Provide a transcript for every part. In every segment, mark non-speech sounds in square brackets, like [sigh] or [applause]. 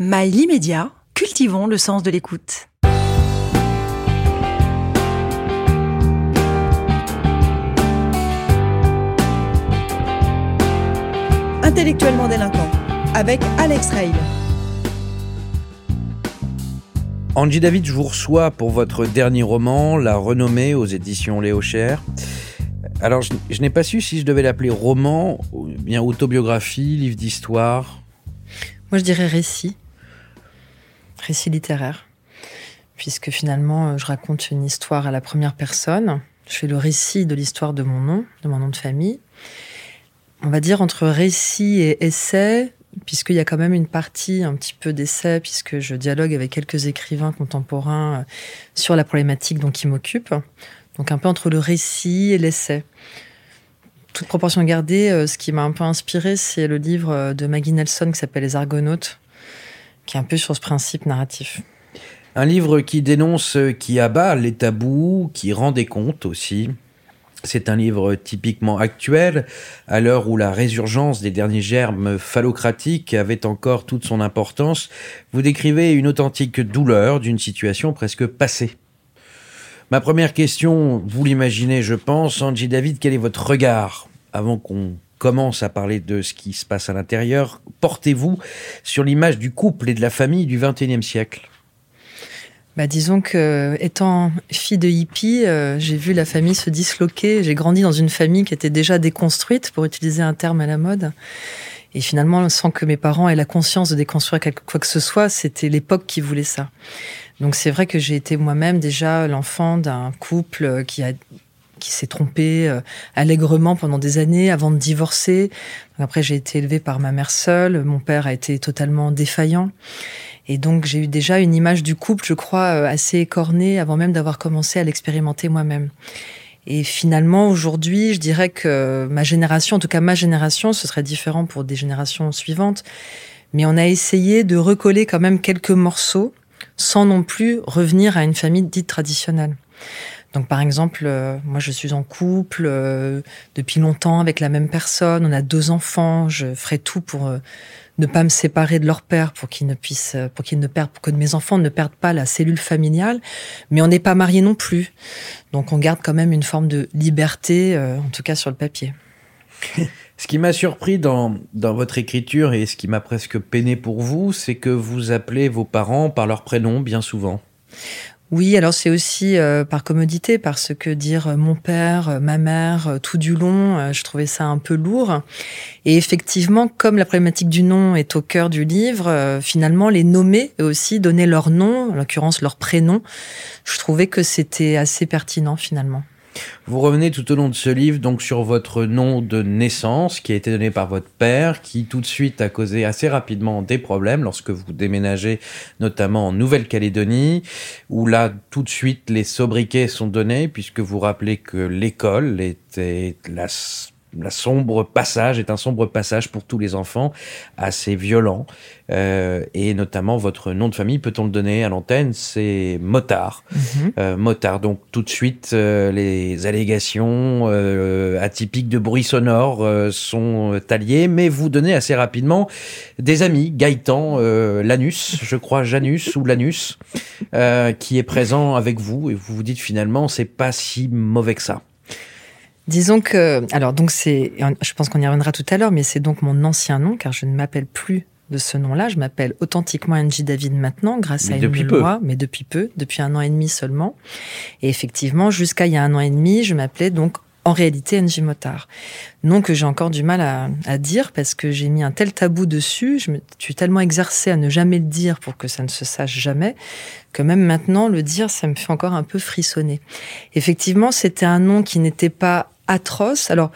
Mail immédiat, cultivons le sens de l'écoute. Intellectuellement délinquant, avec Alex Rail. Angie David, je vous reçois pour votre dernier roman, La Renommée, aux éditions Léo Cher. Alors, je, je n'ai pas su si je devais l'appeler roman, ou bien autobiographie, livre d'histoire. Moi, je dirais récit récit littéraire, puisque finalement, euh, je raconte une histoire à la première personne. Je fais le récit de l'histoire de mon nom, de mon nom de famille. On va dire entre récit et essai, puisqu'il y a quand même une partie un petit peu d'essai, puisque je dialogue avec quelques écrivains contemporains euh, sur la problématique dont qui m'occupe. Donc un peu entre le récit et l'essai. Toute proportion gardée, euh, ce qui m'a un peu inspiré, c'est le livre de Maggie Nelson qui s'appelle Les Argonautes, qui est un peu sur ce principe narratif. Un livre qui dénonce, qui abat les tabous, qui rend des comptes aussi. C'est un livre typiquement actuel, à l'heure où la résurgence des derniers germes phallocratiques avait encore toute son importance. Vous décrivez une authentique douleur d'une situation presque passée. Ma première question, vous l'imaginez, je pense, Angie David, quel est votre regard avant qu'on commence à parler de ce qui se passe à l'intérieur, portez-vous sur l'image du couple et de la famille du XXIe siècle bah, disons que, étant fille de hippie, euh, j'ai vu la famille se disloquer. J'ai grandi dans une famille qui était déjà déconstruite, pour utiliser un terme à la mode. Et finalement, sans que mes parents aient la conscience de déconstruire quoi que ce soit, c'était l'époque qui voulait ça. Donc c'est vrai que j'ai été moi-même déjà l'enfant d'un couple qui a qui s'est trompé euh, allègrement pendant des années avant de divorcer. Après, j'ai été élevée par ma mère seule. Mon père a été totalement défaillant. Et donc, j'ai eu déjà une image du couple, je crois, euh, assez écornée avant même d'avoir commencé à l'expérimenter moi-même. Et finalement, aujourd'hui, je dirais que ma génération, en tout cas ma génération, ce serait différent pour des générations suivantes, mais on a essayé de recoller quand même quelques morceaux sans non plus revenir à une famille dite traditionnelle. Donc par exemple, euh, moi je suis en couple euh, depuis longtemps avec la même personne, on a deux enfants, je ferai tout pour euh, ne pas me séparer de leur père pour qu'ils ne puissent pour qu'ils ne perdent que mes enfants ne perdent pas la cellule familiale, mais on n'est pas mariés non plus. Donc on garde quand même une forme de liberté en tout cas sur le papier. [laughs] Ce qui m'a surpris dans, dans votre écriture et ce qui m'a presque peiné pour vous, c'est que vous appelez vos parents par leur prénom bien souvent. Oui, alors c'est aussi euh, par commodité, parce que dire euh, mon père, euh, ma mère, tout du long, je trouvais ça un peu lourd. Et effectivement, comme la problématique du nom est au cœur du livre, finalement, les nommer et aussi donner leur nom, en l'occurrence leur prénom, je trouvais que c'était assez pertinent finalement. Vous revenez tout au long de ce livre donc sur votre nom de naissance qui a été donné par votre père, qui tout de suite a causé assez rapidement des problèmes lorsque vous déménagez notamment en Nouvelle-Calédonie, où là tout de suite les sobriquets sont donnés puisque vous rappelez que l'école était la la sombre passage est un sombre passage pour tous les enfants, assez violent. Euh, et notamment votre nom de famille, peut-on le donner à l'antenne? C'est Motard. Mhm. Euh, Motard. Donc tout de suite, euh, les allégations atypiques de bruit sonore sont alliées, mais vous donnez assez rapidement des amis. Gaëtan Lanus, je crois Janus ou Lanus, qui est présent avec vous et vous vous dites finalement c'est pas si mauvais que ça. Disons que, alors donc c'est, je pense qu'on y reviendra tout à l'heure, mais c'est donc mon ancien nom, car je ne m'appelle plus de ce nom-là. Je m'appelle authentiquement Angie David maintenant, grâce à une loi, mais depuis peu, depuis un an et demi seulement. Et effectivement, jusqu'à il y a un an et demi, je m'appelais donc en réalité Angie Motard. Nom que j'ai encore du mal à, à dire parce que j'ai mis un tel tabou dessus, je me suis tellement exercée à ne jamais le dire pour que ça ne se sache jamais, que même maintenant, le dire, ça me fait encore un peu frissonner. Effectivement, c'était un nom qui n'était pas atroce. Alors,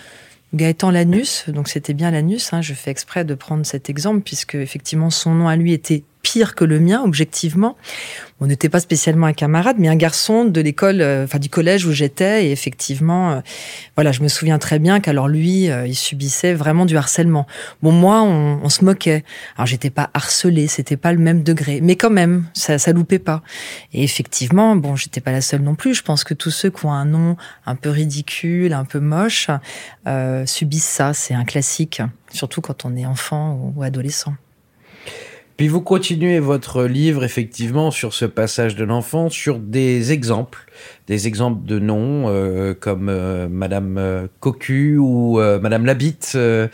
Gaëtan Lanus, donc c'était bien Lanus, hein, je fais exprès de prendre cet exemple, puisque effectivement son nom à lui était que le mien, objectivement. On n'était pas spécialement un camarade, mais un garçon de l'école, euh, enfin du collège où j'étais. Et effectivement, euh, voilà, je me souviens très bien qu'alors lui, euh, il subissait vraiment du harcèlement. Bon, moi, on, se moquait. Alors j'étais pas harcelée, c'était pas le même degré, mais quand même, ça, ça loupait pas. Et effectivement, bon, j'étais pas la seule non plus. Je pense que tous ceux qui ont un nom un peu ridicule, un peu moche, subissent ça. C'est un classique, surtout quand on est enfant ou adolescent. Puis vous continuez votre livre effectivement sur ce passage de l'enfant, sur des exemples, des exemples de noms euh, comme euh, Madame euh, Cocu ou euh, Madame Labitte, euh,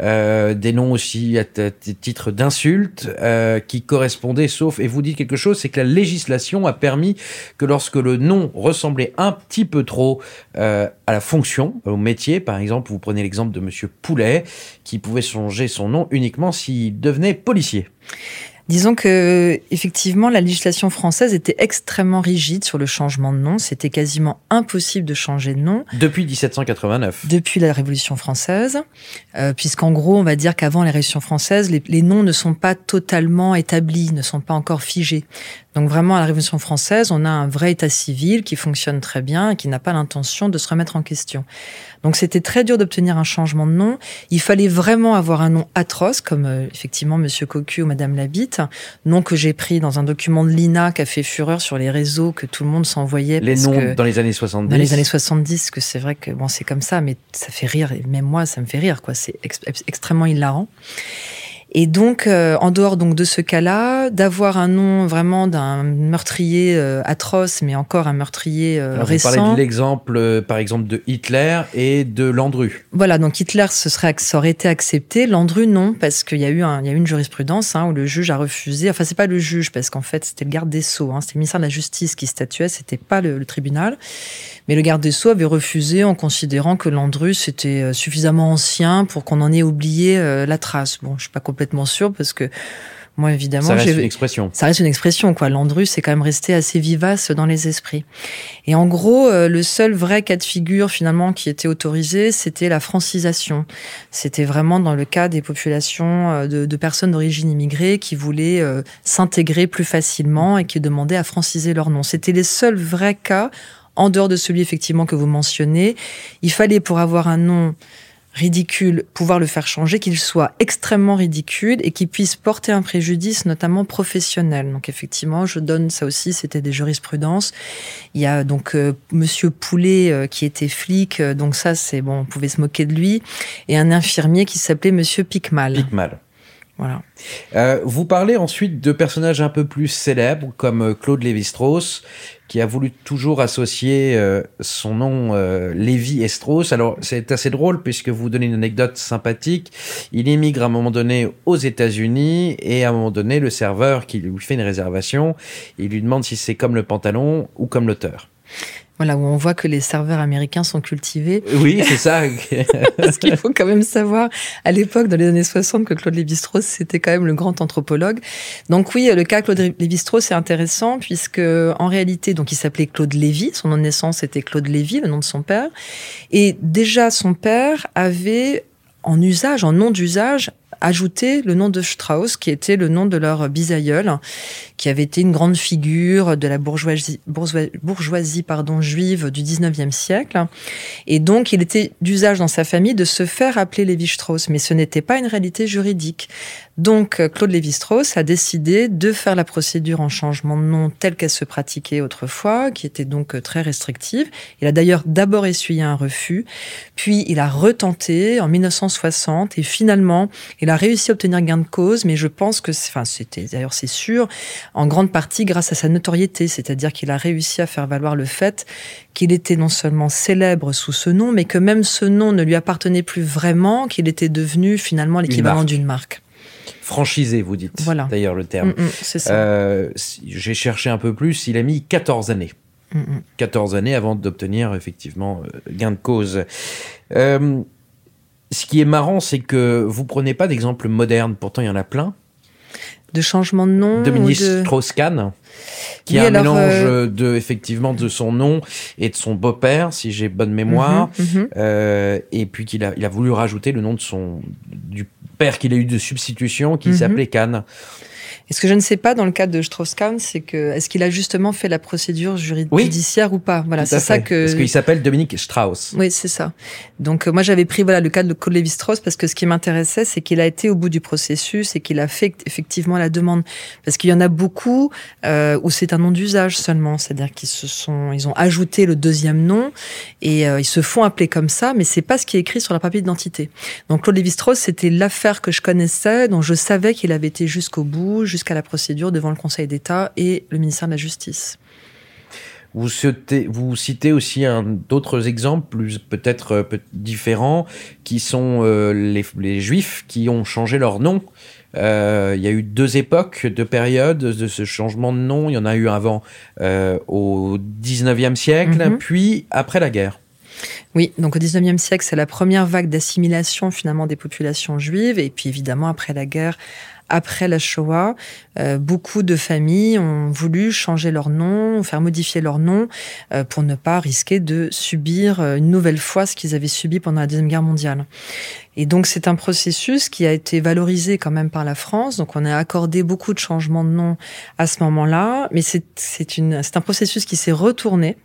euh, des noms aussi à, titre d'insulte euh, qui correspondaient, sauf et vous dites quelque chose, c'est que la législation a permis que lorsque le nom ressemblait un petit peu trop à la fonction, au métier, par exemple, vous prenez l'exemple de Monsieur Poulet, qui pouvait changer son nom uniquement s'il devenait policier. Disons que effectivement la législation française était extrêmement rigide sur le changement de nom. C'était quasiment impossible de changer de nom Depuis 1789. depuis la Révolution française, euh, puisqu'en gros on va dire qu'avant la Révolution française, les, les noms ne sont pas totalement établis, ne sont pas encore figés. Donc vraiment à la Révolution française, on a un vrai état civil qui fonctionne très bien et qui n'a pas l'intention de se remettre en question. Donc c'était très dur d'obtenir un changement de nom. Il fallait vraiment avoir un nom atroce, comme euh, effectivement Monsieur Cocu ou Madame Labitte, nom que j'ai pris dans un document de l'INA qui a fait fureur sur les réseaux, que tout le monde s'envoyait. Les parce noms que- dans les années 70. dans les années 70, que c'est vrai que bon, c'est comme ça, mais ça fait rire, et même moi, ça me fait rire, quoi. C'est ex- extrêmement hilarant. Et donc, euh, en dehors donc de ce cas-là, d'avoir un nom vraiment d'un meurtrier euh, atroce, mais encore un meurtrier euh, Alors, vous récent. parlez de l'exemple, euh, par exemple, de Hitler et de Landru. Voilà, donc Hitler, ce serait, ça aurait été accepté. Landru, non, parce qu'il y a eu, un, il y a eu une jurisprudence hein, où le juge a refusé. Enfin, c'est pas le juge, parce qu'en fait, c'était le garde des sceaux. Hein, c'était le ministère de la Justice qui statuait, c'était pas le, le tribunal. Mais le garde des sceaux avait refusé en considérant que Landru c'était suffisamment ancien pour qu'on en ait oublié la trace. Bon, je suis pas complètement sûre parce que moi, évidemment, Ça reste une expression. ça reste une expression, quoi. Landru, c'est quand même resté assez vivace dans les esprits. Et en gros, euh, le seul vrai cas de figure, finalement, qui était autorisé, c'était la francisation. C'était vraiment dans le cas des populations euh, de, de personnes d'origine immigrée qui voulaient euh, s'intégrer plus facilement et qui demandaient à franciser leur nom. C'était les seuls vrais cas, en dehors de celui, effectivement, que vous mentionnez. Il fallait, pour avoir un nom ridicule, pouvoir le faire changer, qu'il soit extrêmement ridicule et qu'il puisse porter un préjudice, notamment professionnel. Donc effectivement, je donne ça aussi, c'était des jurisprudences. Il y a donc euh, Monsieur Poulet euh, qui était flic, euh, donc ça c'est bon, on pouvait se moquer de lui, et un infirmier qui s'appelait Monsieur Picmal. Picmal. Voilà. Euh, vous parlez ensuite de personnages un peu plus célèbres, comme euh, Claude Lévi-Strauss, qui a voulu toujours associer euh, son nom euh, Lévi et Strauss. Alors, c'est assez drôle, puisque vous donnez une anecdote sympathique. Il émigre à un moment donné aux États-Unis, et à un moment donné, le serveur qui lui fait une réservation, il lui demande si c'est comme le pantalon ou comme l'auteur. Voilà, où on voit que les serveurs américains sont cultivés. Oui, c'est ça. [laughs] Parce qu'il faut quand même savoir, à l'époque, dans les années 60, que Claude Lévi-Strauss, c'était quand même le grand anthropologue. Donc oui, le cas Claude Lévi-Strauss est intéressant, puisque en réalité, donc il s'appelait Claude Lévy, son nom de naissance était Claude Lévy, le nom de son père. Et déjà, son père avait, en usage, en nom d'usage, ajouté le nom de Strauss, qui était le nom de leur bisaïeul, qui avait été une grande figure de la bourgeoisie, juive du 19e siècle. Et donc, il était d'usage dans sa famille de se faire appeler Lévi-Strauss, mais ce n'était pas une réalité juridique. Donc, Claude Lévi-Strauss a décidé de faire la procédure en changement de nom telle qu'elle se pratiquait autrefois, qui était donc très restrictive. Il a d'ailleurs d'abord essuyé un refus, puis il a retenté en 1960, et finalement, il a réussi à obtenir gain de cause, mais je pense que, enfin, c'était, d'ailleurs, c'est sûr, en grande partie grâce à sa notoriété, c'est-à-dire qu'il a réussi à faire valoir le fait qu'il était non seulement célèbre sous ce nom, mais que même ce nom ne lui appartenait plus vraiment, qu'il était devenu finalement l'équivalent d'une marque. Franchisé, vous dites. Voilà. D'ailleurs, le terme. Mm, mm, c'est ça. Euh, J'ai cherché un peu plus, il a mis 14 années. Mm, mm. 14 années avant d'obtenir effectivement euh, gain de cause. Euh, ce qui est marrant, c'est que vous prenez pas d'exemple moderne, pourtant il y en a plein. De changement de nom. Dominique de... Strauss-Kahn, qui Oui, a un alors, mélange euh, de effectivement de son nom et de son beau-père, si j'ai bonne mémoire, Mhm, mhm. Euh, et puis qu'il a, il a voulu rajouter le nom de son du père qu'il a eu de substitution, qui Mhm. s'appelait Kahn. Et ce que je ne sais pas dans le cas de Strauss-Kahn, c'est que est-ce qu'il a justement fait la procédure juri- Oui. judiciaire ou pas? Voilà, c'est ça que. Parce qu'il s'appelle Dominique Strauss. Oui, c'est ça. Donc euh, moi j'avais pris voilà le cas de Claude Lévi-Strauss parce que ce qui m'intéressait c'est qu'il a été au bout du processus et qu'il a fait effectivement la demande parce qu'il y en a beaucoup euh, où c'est un nom d'usage seulement, c'est-à-dire qu'ils se sont ils ont ajouté le deuxième nom et euh, ils se font appeler comme ça, mais c'est pas ce qui est écrit sur la papier d'identité. Donc Claude Lévi-Strauss c'était l'affaire que je connaissais, dont je savais qu'il avait été jusqu'au bout, jusqu'à la procédure devant le Conseil d'État et le ministère de la Justice. Vous citez, vous citez aussi d'autres exemples, peut-être euh, différents, qui sont euh, les, les, Juifs qui ont changé leur nom. Euh, il y a eu deux époques, deux périodes de ce changement de nom. Il y en a eu avant au 19e siècle, mhm. puis après la guerre. Oui, donc au 19e siècle, c'est la première vague d'assimilation finalement des populations juives, et puis évidemment après la guerre, après la Shoah, euh, beaucoup de familles ont voulu changer leur nom, faire modifier leur nom euh, pour ne pas risquer de subir euh, une nouvelle fois ce qu'ils avaient subi pendant la Deuxième Guerre mondiale. Et donc c'est un processus qui a été valorisé quand même par la France. Donc on a accordé beaucoup de changements de nom à ce moment-là, mais c'est un processus qui s'est retourné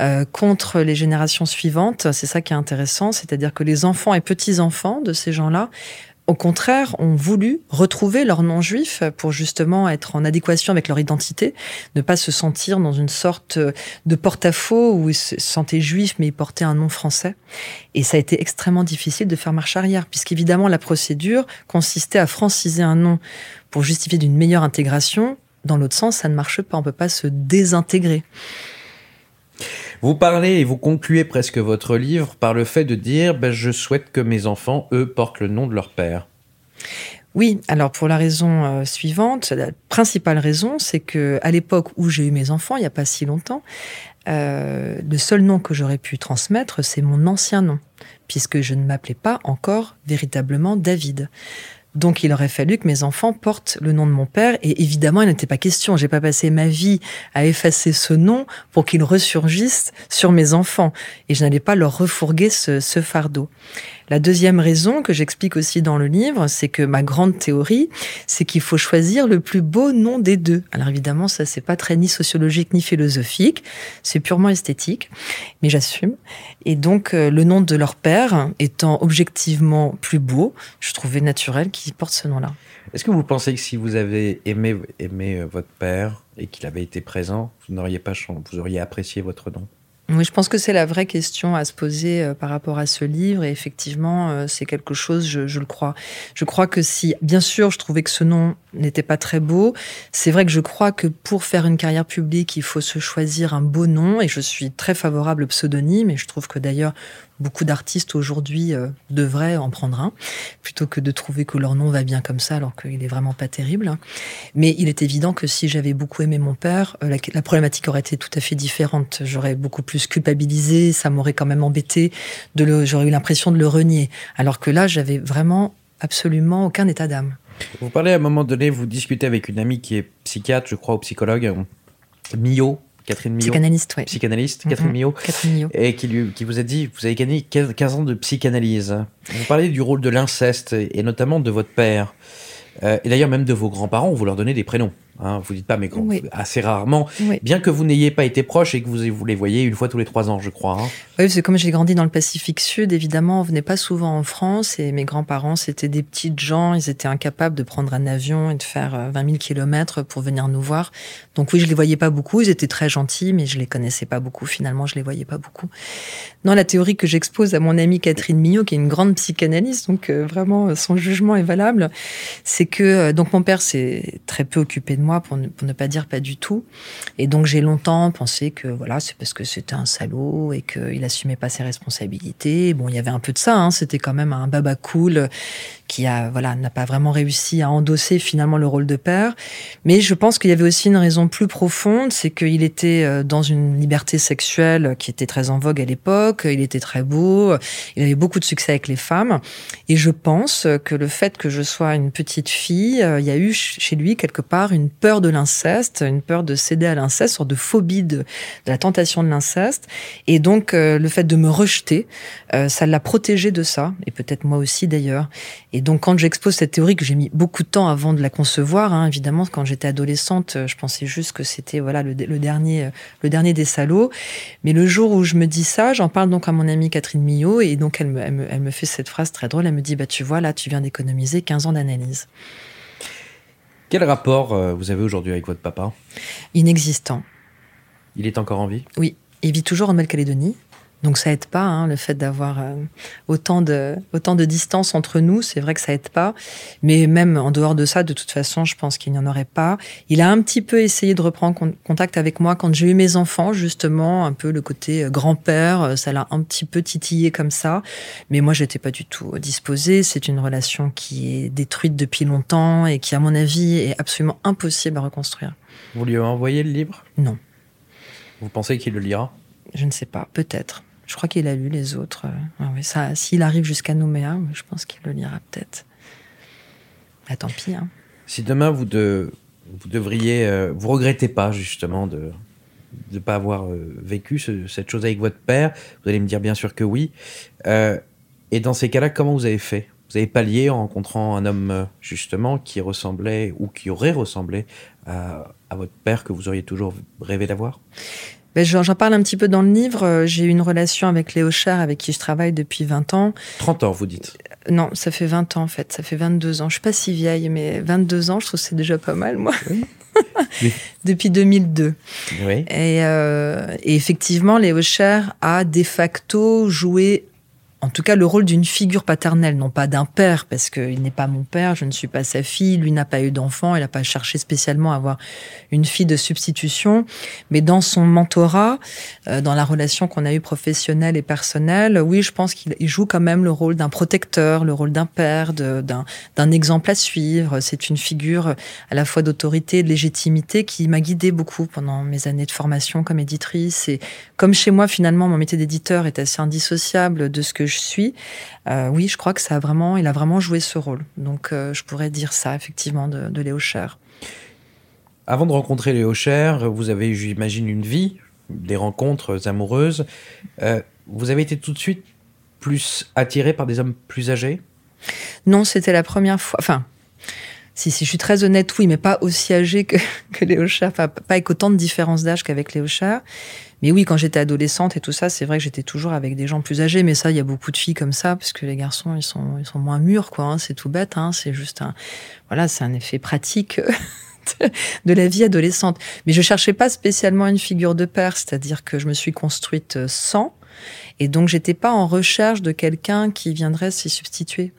euh, contre les générations suivantes. C'est ça qui est intéressant, c'est-à-dire que les enfants et petits enfants de ces gens-là au contraire, ont voulu retrouver leur nom juif pour justement être en adéquation avec leur identité, ne pas se sentir dans une sorte de porte-à-faux où ils se sentaient juifs mais ils portaient un nom français. Et ça a été extrêmement difficile de faire marche arrière, puisqu'évidemment la procédure consistait à franciser un nom pour justifier d'une meilleure intégration. Dans l'autre sens, ça ne marche pas, on peut pas se désintégrer. Vous parlez et vous concluez presque votre livre par le fait de dire ben, je souhaite que mes enfants, eux, portent le nom de leur père. Oui, alors pour la raison euh, suivante, la principale raison, c'est que à l'époque où j'ai eu mes enfants, il n'y a pas si longtemps, euh, le seul nom que j'aurais pu transmettre, c'est mon ancien nom, puisque je ne m'appelais pas encore véritablement David. Donc il aurait fallu que mes enfants portent le nom de mon père et évidemment il n'était pas question. J'ai pas passé ma vie à effacer ce nom pour qu'il ressurgisse sur mes enfants et je n'allais pas leur refourguer ce, ce fardeau. La deuxième raison que j'explique aussi dans le livre, c'est que ma grande théorie, c'est qu'il faut choisir le plus beau nom des deux. Alors évidemment, ça c'est pas très ni sociologique ni philosophique, c'est purement esthétique, mais j'assume. Et donc euh, le nom de leur père étant objectivement plus beau, je trouvais naturel qu'ils portent ce nom-là. Est-ce que vous pensez que si vous avez aimé, aimé euh, votre père et qu'il avait été présent, vous n'auriez pas vous auriez apprécié votre nom? Oui, je pense que c'est la vraie question à se poser euh, par rapport à ce livre. Et effectivement, euh, c'est quelque chose, je, je, le crois. Je crois que si, bien sûr, je trouvais que ce nom n'était pas très beau, c'est vrai que je crois que pour faire une carrière publique, il faut se choisir un beau nom. Et je suis très favorable au pseudonyme. Et je trouve que d'ailleurs, beaucoup d'artistes aujourd'hui euh, devraient en prendre un, plutôt que de trouver que leur nom va bien comme ça, alors qu'il est vraiment pas terrible. Mais il est évident que si j'avais beaucoup aimé mon père, euh, la, problématique aurait été tout à fait différente. J'aurais beaucoup plus culpabilisé, ça m'aurait quand même embêté, j'aurais eu l'impression de le renier. Alors que là, j'avais vraiment absolument aucun état d'âme. Vous parlez à un moment donné, vous discutez avec une amie qui est psychiatre, je crois, ou psychologue, Mio, Catherine Millot. Psychanalyste, oui. Psychanalyste, Catherine, mhm. Millot, Catherine Millot. Et qui, lui, qui vous a dit, vous avez gagné 15 ans de psychanalyse. Vous parlez du rôle de l'inceste, et notamment de votre père. Euh, et d'ailleurs, même de vos grands-parents, vous leur donnez des prénoms. Hein, vous dites pas, mais assez rarement. Bien que vous n'ayez pas été proche et que vous, vous, les voyez une fois tous les trois ans, je crois. Hein. Oui, c'est comme j'ai grandi dans le Pacifique Sud, évidemment, on venait pas souvent en France et mes grands-parents, c'était des petites gens, ils étaient incapables de prendre un avion et de faire 20 000 kilomètres pour venir nous voir. Donc oui, je les voyais pas beaucoup, ils étaient très gentils, mais je les connaissais pas beaucoup. Finalement, je les voyais pas beaucoup. Dans la théorie que j'expose à mon amie Catherine Mignot, qui est une grande psychanalyste, donc euh, vraiment son jugement est valable, c'est que euh, donc mon père s'est très peu occupé de moi pour ne, pas dire pas du tout. Et donc j'ai longtemps pensé que voilà, c'est parce que c'était un salaud et qu'il assumait pas ses responsabilités. Bon, il y avait un peu de ça. Hein, c'était quand même un baba cool qui a voilà n'a pas vraiment réussi à endosser finalement le rôle de père. Mais je pense qu'il y avait aussi une raison plus profonde, c'est qu'il était euh, dans une liberté sexuelle qui était très en vogue à l'époque. Il était très beau, il avait beaucoup de succès avec les femmes. Et je pense que le fait que je sois une petite fille, euh, il y a eu chez lui quelque part une peur de l'inceste, une peur de céder à l'inceste, sorte de phobie de, la tentation de l'inceste. Et donc euh, le fait de me rejeter, ça l'a protégé de ça, et peut-être moi aussi d'ailleurs. Et donc quand j'expose cette théorie que j'ai mis beaucoup de temps avant de la concevoir, hein, évidemment quand j'étais adolescente, je pensais juste que c'était voilà le, dernier le dernier des salauds. Mais le jour où je me dis ça, j'en parle donc à mon amie Catherine Millot et donc elle me, elle me, fait cette phrase très drôle. Elle me dit bah tu vois là tu viens d'économiser 15 ans d'analyse. Quel rapport euh, vous avez aujourd'hui avec votre papa? Inexistant. Il est encore en vie? Oui, il vit toujours en Nouvelle-Calédonie Donc ça aide pas, hein, le fait d'avoir euh, autant de autant de distance entre nous. C'est vrai que ça aide pas, mais même en dehors de ça, de toute façon, je pense qu'il n'y en aurait pas. Il a un petit peu essayé de reprendre contact avec moi quand j'ai eu mes enfants, justement, un peu le côté euh, grand-père. Euh, ça l'a un petit peu titillé comme ça, mais moi j'étais pas du tout disposée. C'est une relation qui est détruite depuis longtemps et qui, à mon avis, est absolument impossible à reconstruire. Vous lui avez envoyé le livre? Non. Vous pensez qu'il le lira? Je ne sais pas, peut-être. Je crois qu'il a lu les autres. Ah ça, s'il arrive jusqu'à Nouméa, je pense qu'il le lira peut-être. Bah, tant pis. Hein. Si demain vous, de, devriez, euh, vous regrettez pas justement de ne pas avoir euh, vécu cette chose avec votre père, vous allez me dire bien sûr que oui. Euh, et dans ces cas-là, comment vous avez fait? Vous avez pallié en rencontrant un homme justement qui ressemblait ou qui aurait ressemblé à votre père que vous auriez toujours rêvé d'avoir? Ben, J'en parle un petit peu dans le livre. Euh, j'ai eu une relation avec Léo Cher, avec qui je travaille depuis 20 ans. 30 ans, vous dites euh, Non, ça fait 20 ans en fait. Ça fait 22 ans. Je suis pas si vieille, mais 22 ans, je trouve que c'est déjà pas mal, moi. [laughs] depuis 2002. Oui. Et, euh, et effectivement, Léo Cher a de facto joué en tout cas le rôle d'une figure paternelle, non pas d'un père, parce qu'il n'est pas mon père, je ne suis pas sa fille, lui n'a pas eu d'enfant, il n'a pas cherché spécialement à avoir une fille de substitution, mais dans son mentorat, euh, dans la relation qu'on a eue professionnelle et personnelle, oui, je pense qu'il joue quand même le rôle d'un protecteur, le rôle d'un père, d'un exemple à suivre. C'est une figure à la fois d'autorité et de légitimité qui m'a guidée beaucoup pendant mes années de formation comme éditrice. Et comme chez moi, finalement, mon métier d'éditeur est assez indissociable de ce que suis, euh, oui, je crois que ça a vraiment, il a vraiment joué ce rôle. Donc, euh, je pourrais dire ça effectivement de, Léo Cher. Avant de rencontrer Léo Cher, vous avez, j'imagine, une vie, des rencontres amoureuses. Euh, vous avez été tout de suite plus attiré par des hommes plus âgés? Non, c'était la première fois. Enfin, si, si je suis très honnête, oui, mais pas aussi âgé que, [laughs] que Léo Cher, pas, pas avec autant de différence d'âge qu'avec Léo Cher. Mais oui, quand j'étais adolescente et tout ça, c'est vrai que j'étais toujours avec des gens plus âgés. Mais ça, il y a beaucoup de filles comme ça, parce que les garçons, ils sont, ils sont moins mûrs, quoi. Hein, c'est tout bête. Hein, c'est juste un, voilà, c'est un effet pratique. [laughs] de la vie adolescente. Mais je cherchais pas spécialement une figure de père, c'est-à-dire que je me suis construite sans, et donc j'étais pas en recherche de quelqu'un qui viendrait s'y substituer.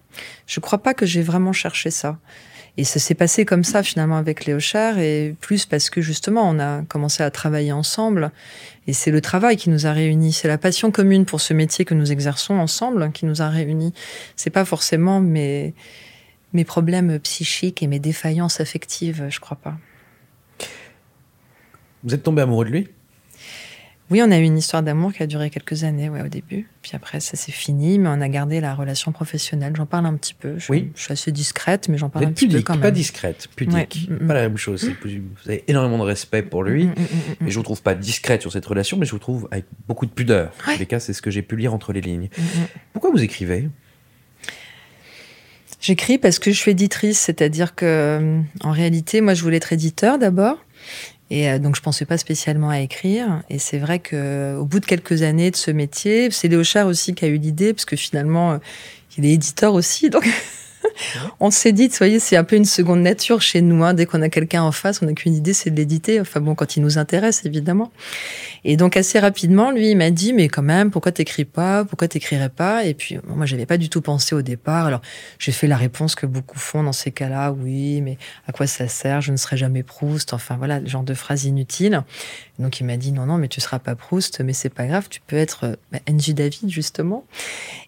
Je crois pas que j'ai vraiment cherché ça. Et ça s'est passé comme ça finalement avec Léo Cher et plus parce que justement on a commencé à travailler ensemble et c'est le travail qui nous a réunis, c'est la passion commune pour ce métier que nous exerçons ensemble qui nous a réunis. C'est pas forcément mes mes problèmes psychiques et mes défaillances affectives, je crois pas. Vous êtes tombé amoureux de lui? Oui, on a eu une histoire d'amour qui a duré quelques années ouais, au début. Puis après, ça s'est fini, mais on a gardé la relation professionnelle. J'en parle un petit peu. Je, oui. je suis assez discrète, mais j'en parle un petit peu quand même. Pas discrète, pudique. Mm, mm. Pas la même chose. Vous avez énormément de respect pour lui. Mm, et je vous trouve pas discrète sur cette relation, mais je vous trouve avec beaucoup de pudeur. En tous les cas, c'est ce que j'ai pu lire entre les lignes. Pourquoi vous écrivez? J'écris parce que je suis éditrice, c'est-à-dire que, euh, en réalité, moi, je voulais être éditeur d'abord. Et euh, donc, je pensais pas spécialement à écrire. Et c'est vrai que au bout de quelques années de ce métier, c'est Léo Char aussi qui a eu l'idée, parce que finalement, euh, il est éditeur aussi. Donc, [laughs] [laughs] on s'est dit, vous voyez, c'est un peu une seconde nature chez nous. Hein. Dès qu'on a quelqu'un en face, on n'a qu'une idée, c'est de l'éditer. Enfin bon, quand il nous intéresse, évidemment. Et donc assez rapidement, lui, il m'a dit, mais quand même, pourquoi t'écris pas? Pourquoi t'écrirais pas? Et puis moi, j'avais pas du tout pensé au départ. Alors j'ai fait la réponse que beaucoup font dans ces cas-là. Oui, mais à quoi ça sert? Je ne serai jamais Proust. Enfin voilà, le genre de phrases inutiles. Donc il m'a dit, non, non, mais tu seras pas Proust, mais c'est pas grave, tu peux être bah, David justement.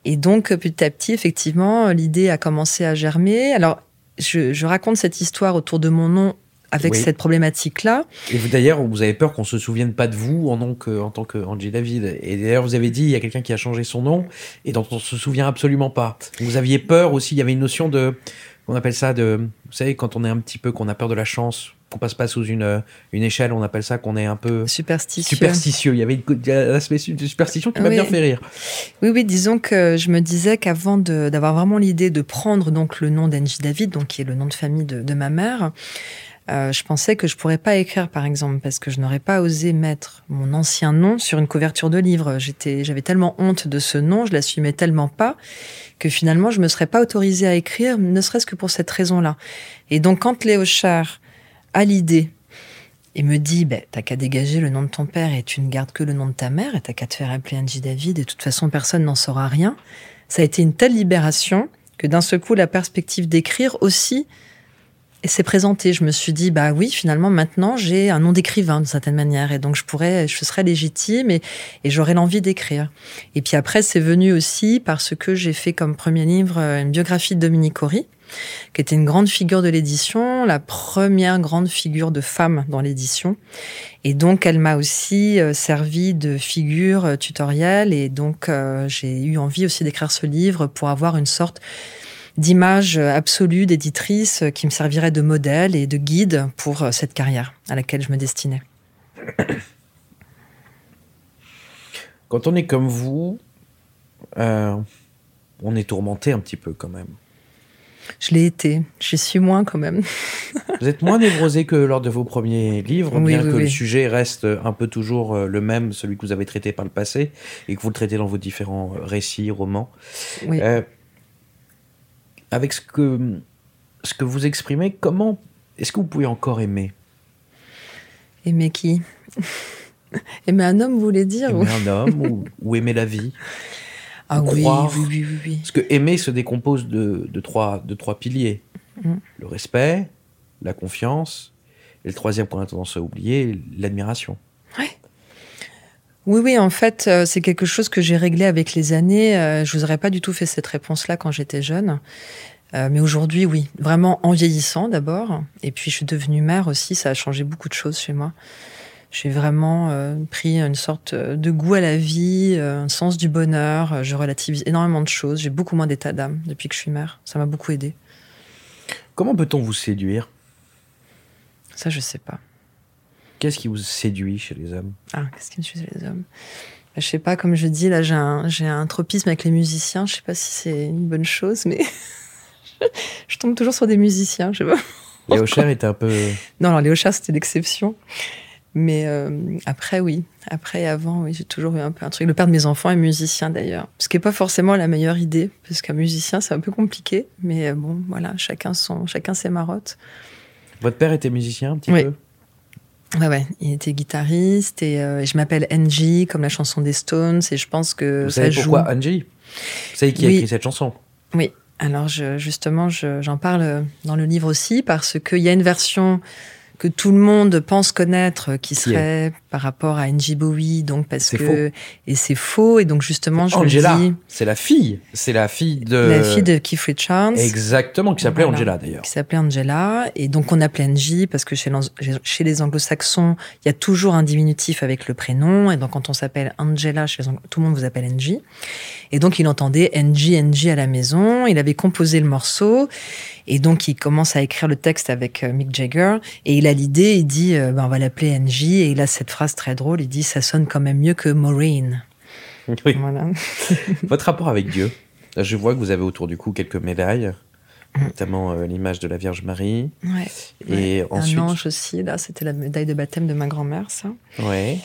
Et donc petit à petit, effectivement, l'idée a commencé à germer. Alors je, je raconte cette histoire autour de mon nom avec cette problématique-là. Et vous d'ailleurs, vous avez peur qu'on se souvienne pas de vous en, tant que, en tant que Angie David. Et d'ailleurs, vous avez dit, il y a quelqu'un qui a changé son nom et dont on se souvient absolument pas. Vous aviez peur aussi, il y avait une notion de, on appelle ça de, vous savez, quand on est un petit peu, qu'on a peur de la chance, qu'on passe pas sous une, une échelle, on appelle ça qu'on est un peu superstitieux. Superstitieux. Il y avait l'aspect de superstition qui m'a bien fait rire. Oui, oui, disons que je me disais qu'avant d'avoir vraiment l'idée de prendre donc le nom d'Angie David, donc qui est le nom de famille de, de ma mère, euh, je pensais que je pourrais pas écrire, par exemple, parce que je n'aurais pas osé mettre mon ancien nom sur une couverture de livre. J'étais, j'avais tellement honte de ce nom, je l'assumais tellement pas, que finalement, je me serais pas autorisée à écrire, ne serait-ce que pour cette raison-là. Et donc, quand Léo Char a l'idée et me dit ben, T'as qu'à dégager le nom de ton père et tu ne gardes que le nom de ta mère et t'as qu'à te faire appeler Angie David et de toute façon personne n'en saura rien. Ça a été une telle libération que d'un seul coup, la perspective d'écrire aussi s'est présentée. Je me suis dit, bah oui, finalement, maintenant, j'ai un nom d'écrivain d'une certaine manière. Et donc, je pourrais, je serais légitime et, et j'aurais l'envie d'écrire. Et puis après, c'est venu aussi parce que j'ai fait comme premier livre une biographie de Dominique Horry qui était une grande figure de l'édition, la première grande figure de femme dans l'édition. Et donc, elle m'a aussi euh, servi de figure euh, tutorielle. Et donc, euh, j'ai eu envie aussi d'écrire ce livre pour avoir une sorte d'image absolue d'éditrice qui me servirait de modèle et de guide pour cette carrière à laquelle je me destinais. [coughs] Quand on est comme vous, on est tourmenté un petit peu quand même. Je l'ai été. J'y suis moins quand même. [laughs] vous êtes moins névrosé que lors de vos premiers livres, bien que le sujet reste un peu toujours euh, le même, celui que vous avez traité par le passé, et que vous le traitez dans vos différents euh, récits, romans. Euh, avec ce que, ce que vous exprimez, comment est-ce que vous pouvez encore aimer? Aimer qui? Aimer un homme, vous voulez dire Aimer un homme ou aimer la vie? [laughs] Ah oui, oui, oui, oui, Parce que aimer se décompose de, de, trois, de trois piliers. Mm. Le respect, la confiance, et le troisième qu'on a tendance à oublier, l'admiration. Oui, oui, en fait, euh, c'est quelque chose que j'ai réglé avec les années. Euh, je vous aurais pas du tout fait cette réponse-là quand j'étais jeune. Euh, mais aujourd'hui, oui, vraiment en vieillissant d'abord. Et puis, je suis devenue mère aussi. Ça a changé beaucoup de choses chez moi. J'ai vraiment euh, pris une sorte de goût à la vie, un sens du bonheur. Je relativise énormément de choses. J'ai beaucoup moins d'état d'âme depuis que je suis mère. Ça m'a beaucoup aidé. Comment peut-on vous séduire? Ça, je sais pas. Qu'est-ce qui vous séduit chez les hommes? Ah, qu'est-ce qui me séduit chez les hommes? Bah, Je sais pas, comme je dis, là, j'ai un, j'ai un tropisme avec les musiciens. Je sais pas si c'est une bonne chose, mais [laughs] je tombe toujours sur des musiciens. Je sais pas. Léo Cher était un peu. [laughs] Non, alors Léo Cher, c'était l'exception. Mais euh, après, oui. Après et avant, oui, j'ai toujours eu un peu un truc. Le père de mes enfants est musicien d'ailleurs. Ce qui n'est pas forcément la meilleure idée, parce qu'un musicien, c'est un peu compliqué. Mais euh, bon, voilà, chacun, son, chacun ses marottes. Votre père était musicien un petit oui. peu? Ouais, ouais, il était guitariste et euh, je m'appelle Angie, comme la chanson des Stones, et je pense que Vous ça savez joue. pourquoi Angie Vous savez qui a écrit cette chanson? Oui, alors je, justement, j'en parle dans le livre aussi, parce qu'il y a une version que tout le monde pense connaître, qui serait par rapport à Angie Bowie, donc parce que faux. et c'est faux et donc justement je Angela, le dis, c'est la fille, c'est la fille de la fille de Keith Richards, exactement qui s'appelait Voilà. Angela d'ailleurs. qui s'appelait Angela et donc on appelait Angie parce que chez, les Anglo-Saxons il y a toujours un diminutif avec le prénom et donc quand on s'appelle Angela chez les tout le monde vous appelle Angie et donc il entendait Angie Angie à la maison, il avait composé le morceau et donc il commence à écrire le texte avec euh, Mick Jagger et il a l'idée, il dit euh, ben, on va l'appeler Angie et il a cette phrase très drôle, il dit ça sonne quand même mieux que Maureen. Oui. Voilà. [laughs] Votre rapport avec Dieu Je vois que vous avez autour du cou quelques médailles, notamment euh, l'image de la Vierge Marie. Ouais. Et Ouais. ensuite, Un ange aussi, là, c'était la médaille de baptême de ma grand-mère, ça. ouais.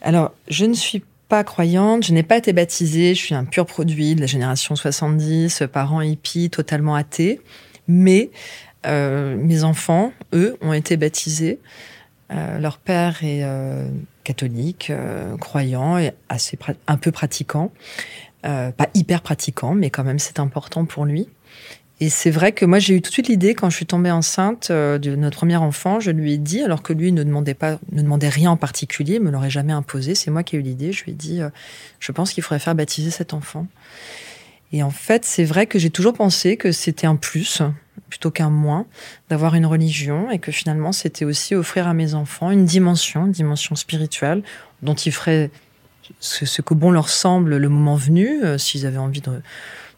Alors, je ne suis pas croyante, je n'ai pas été baptisée, je suis un pur produit de la génération 70, parents hippies, totalement athées, mais euh, mes enfants, eux, ont été baptisés. Euh, leur père est euh, catholique, euh, croyant et assez un peu pratiquant, pas hyper pratiquant, mais quand même c'est important pour lui. Et c'est vrai que moi j'ai eu tout de suite l'idée quand je suis tombée enceinte de notre premier enfant, je lui ai dit, alors que lui ne demandait pas, ne demandait rien en particulier, me l'aurait jamais imposé, c'est moi qui ai eu l'idée. Je lui ai dit, je pense qu'il faudrait faire baptiser cet enfant. Et en fait, c'est vrai que j'ai toujours pensé que c'était un plus plutôt qu'un moins d'avoir une religion et que finalement c'était aussi offrir à mes enfants une dimension, une dimension spirituelle dont ils feraient ce, que bon leur semble le moment venu, euh, s'ils avaient envie de,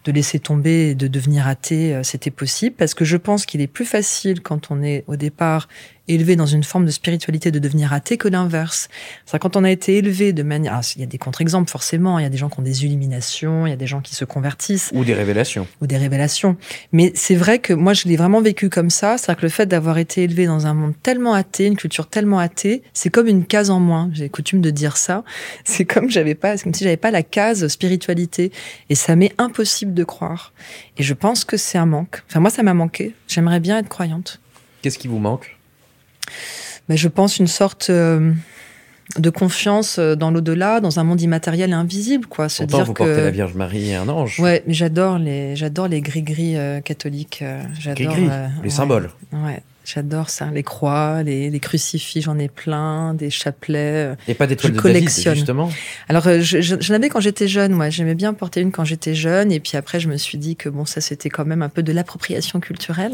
de laisser tomber et de devenir athée, euh, c'était possible, parce que je pense qu'il est plus facile quand on est au départ élevé dans une forme de spiritualité de devenir athée que l'inverse. C'est quand on a été élevé de manière... ah, il y a des contre-exemples forcément, il y a des gens qui ont des illuminations, il y a des gens qui se convertissent, Ou des révélations. ou des révélations. Mais c'est vrai que moi, je l'ai vraiment vécu comme ça. C'est-à-dire que le fait d'avoir été élevé dans un monde tellement athée, une culture tellement athée, c'est comme une case en moins. J'ai coutume de dire ça. [laughs] C'est comme j'avais pas, comme si j'avais pas la case spiritualité. Et ça m'est impossible de croire. Et je pense que c'est un manque. Enfin, moi, ça m'a manqué. J'aimerais bien être croyante. Qu'est-ce qui vous manque? Mais je pense une sorte euh, de confiance euh, dans l'au-delà, dans un monde immatériel et invisible, quoi. Se Pourtant, dire vous que... portez la Vierge Marie et un ange. Ouais, mais j'adore les, j'adore les gris-gris catholiques. j'adore gris -gris, les symboles. Ouais. J'adore ça, les croix, les, crucifix, j'en ai plein, des chapelets. Et pas d'étoiles de David, justement Alors, euh, j'en avais quand j'étais jeune, moi. J'aimais bien porter une quand j'étais jeune. Et puis après, je me suis dit que bon, ça, c'était quand même un peu de l'appropriation culturelle.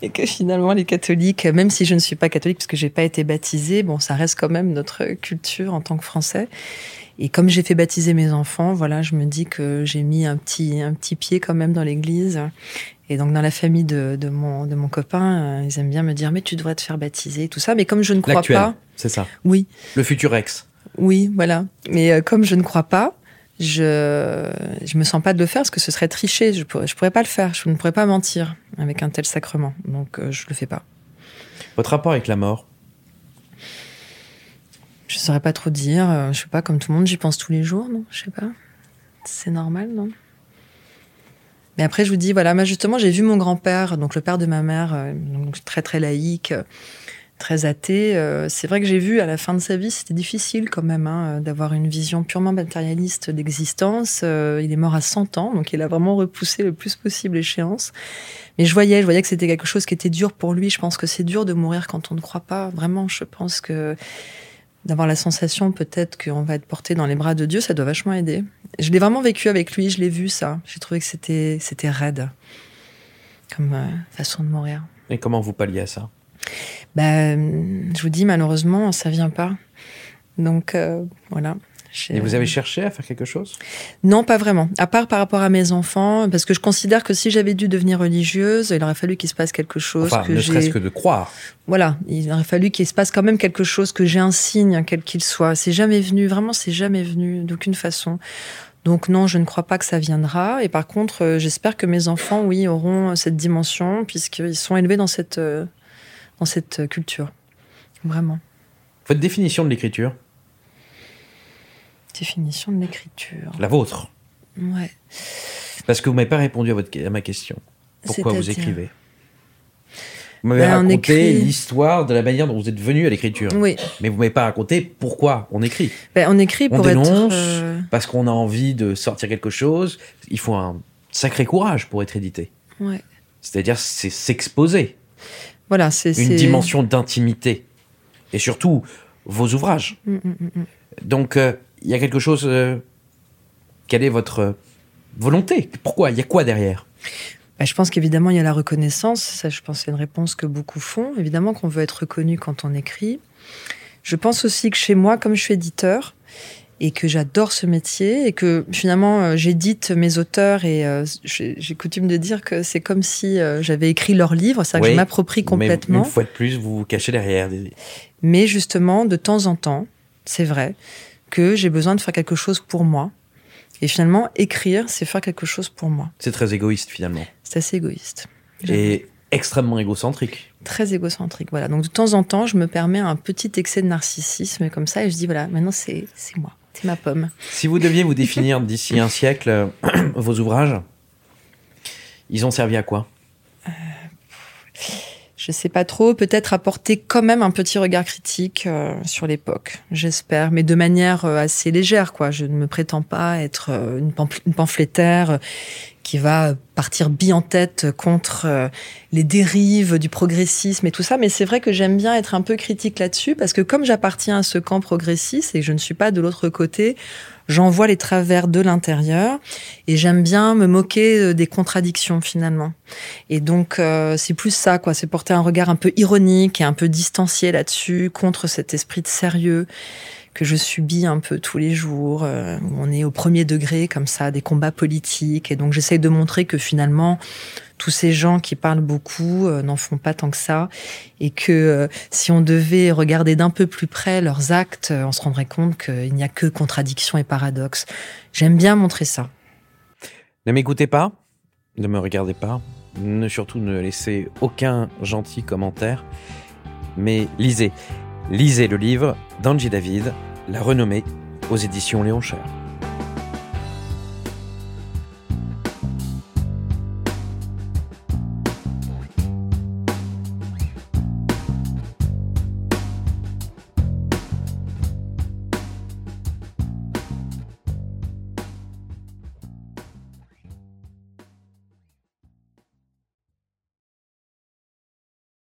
Et que finalement, les catholiques, même si je ne suis pas catholique parce que j'ai pas été baptisée, bon, ça reste quand même notre culture en tant que Français. Et comme j'ai fait baptiser mes enfants, voilà, je me dis que j'ai mis un petit, un petit pied quand même dans l'église. Et donc dans la famille de, de, mon, de mon copain, euh, ils aiment bien me dire mais tu devrais te faire baptiser, tout ça. Mais comme je ne crois pas, c'est ça. Oui. Le futur ex. Oui, voilà. Mais euh, comme je ne crois pas, je je me sens pas de le faire parce que ce serait tricher. Je pourrais je pourrais pas le faire. Je ne pourrais pas mentir avec un tel sacrement. Donc je euh, je le fais pas. Votre rapport avec la mort? Je saurais pas trop dire. Je sais pas. Comme tout le monde, j'y pense tous les jours, non Je sais pas. C'est normal, non? Mais après, je vous dis, voilà, moi justement, j'ai vu mon grand-père, donc le père de ma mère, euh, très très laïque, très athée. Euh, c'est vrai que j'ai vu à la fin de sa vie, c'était difficile quand même hein, d'avoir une vision purement matérialiste d'existence. Euh, il est mort à 100 ans, donc il a vraiment repoussé le plus possible l'échéance. Mais je voyais, je voyais que c'était quelque chose qui était dur pour lui. Je pense que c'est dur de mourir quand on ne croit pas. Vraiment, je pense que d'avoir la sensation peut-être qu'on va être porté dans les bras de Dieu, ça doit vachement aider. Je l'ai vraiment vécu avec lui, je l'ai vu ça. J'ai trouvé que c'était c'était raide comme euh, façon de mourir. Et comment vous palliez à ça? Ben, je vous dis malheureusement, ça vient pas. Donc euh, voilà. Et vous avez cherché à faire quelque chose? Non, pas vraiment. À part par rapport à mes enfants, parce que je considère que si j'avais dû devenir religieuse, il aurait fallu qu'il se passe quelque chose. Enfin, que ne serait-ce que de croire. Voilà, il aurait fallu qu'il se passe quand même quelque chose, que j'ai un signe, quel qu'il soit. C'est jamais venu, vraiment, c'est jamais venu d'aucune façon. Donc non, je ne crois pas que ça viendra. Et par contre, euh, j'espère que mes enfants, oui, auront cette dimension, puisqu'ils sont élevés dans cette, euh, dans cette culture. Vraiment. Votre définition de l'écriture? Définition de l'écriture. La vôtre. Ouais. Parce que vous m'avez pas répondu à, votre, à ma question. Pourquoi vous écrivez? Vous m'avez ben, raconté l'histoire de la manière dont vous êtes venu à l'écriture. Oui. Mais vous m'avez pas raconté pourquoi on écrit. Ben, on écrit pour on dénonce, être. Euh, Parce qu'on a envie de sortir quelque chose. Il faut un sacré courage pour être édité. Ouais. C'est-à-dire, c'est s'exposer. Voilà, c'est. Une dimension d'intimité. Et surtout, vos ouvrages. Mm, mm, mm, Donc, euh, il y a quelque chose. Euh, quelle est votre volonté? Pourquoi? Il y a quoi derrière? Bah, Je pense qu'évidemment, il y a la reconnaissance. Ça, je pense, c'est une réponse que beaucoup font. Évidemment qu'on veut être reconnu quand on écrit. Je pense aussi que chez moi, comme je suis éditeur, et que j'adore ce métier et que finalement euh, j'édite mes auteurs et euh, j'ai coutume de dire que c'est comme si j'avais écrit leur livre, c'est que je m'approprie complètement. Mais une fois de plus, vous vous cachez derrière. Mais justement, de temps en temps, c'est vrai, que j'ai besoin de faire quelque chose pour moi. Et finalement, écrire, c'est faire quelque chose pour moi. C'est très égoïste finalement. C'est assez égoïste. Et extrêmement égocentrique. Très égocentrique, voilà. Donc de temps en temps, je me permets un petit excès de narcissisme comme ça et je dis voilà, maintenant c'est moi, c'est ma pomme. Si vous deviez vous définir [laughs] d'ici un siècle [clears throat] vos ouvrages, ils ont servi à quoi? Euh, je sais pas trop, peut-être apporter quand même un petit regard critique euh, sur l'époque, j'espère, mais de manière euh, assez légère, quoi. Je ne me prétends pas être euh, une, pamphlétaire qui va partir bien en tête contre les dérives du progressisme et tout ça, mais c'est vrai que j'aime bien être un peu critique là-dessus, parce que comme j'appartiens à ce camp progressiste et je ne suis pas de l'autre côté, j'en vois les travers de l'intérieur et j'aime bien me moquer euh, des contradictions finalement. Et donc euh, c'est plus ça quoi, c'est porter un regard un peu ironique et un peu distancié là-dessus contre cet esprit de sérieux que je subis un peu tous les jours. Euh, on est au premier degré comme ça, des combats politiques et donc j'essaye de montrer que finalement tous ces gens qui parlent beaucoup euh, n'en font pas tant que ça, et que euh, si on devait regarder d'un peu plus près leurs actes, on se rendrait compte qu'il n'y a que contradictions et paradoxes. J'aime bien montrer ça. Ne m'écoutez pas, ne me regardez pas, ne surtout ne laissez aucun gentil commentaire, mais lisez, lisez le livre d'Angie David, La renommée, aux éditions Léon Cher.